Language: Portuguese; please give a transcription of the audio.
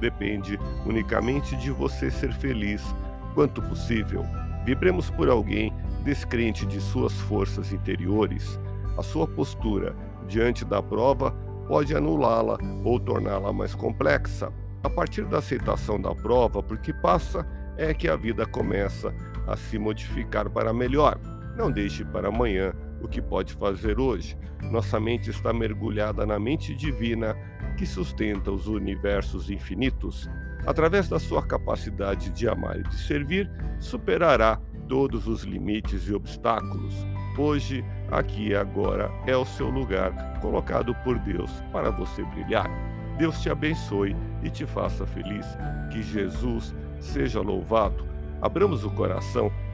Depende unicamente de você ser feliz quanto possível. Vibremos por alguém descrente de suas forças interiores, a sua postura diante da prova pode anulá-la ou torná-la mais complexa. A partir da aceitação da prova, porque passa, é que a vida começa a se modificar para melhor. Não deixe para amanhã o que pode fazer hoje. Nossa mente está mergulhada na mente divina que sustenta os universos infinitos. Através da sua capacidade de amar e de servir, superará todos os limites e obstáculos. Hoje, aqui e agora é o seu lugar colocado por Deus para você brilhar. Deus te abençoe e te faça feliz. Que Jesus seja louvado. Abramos o coração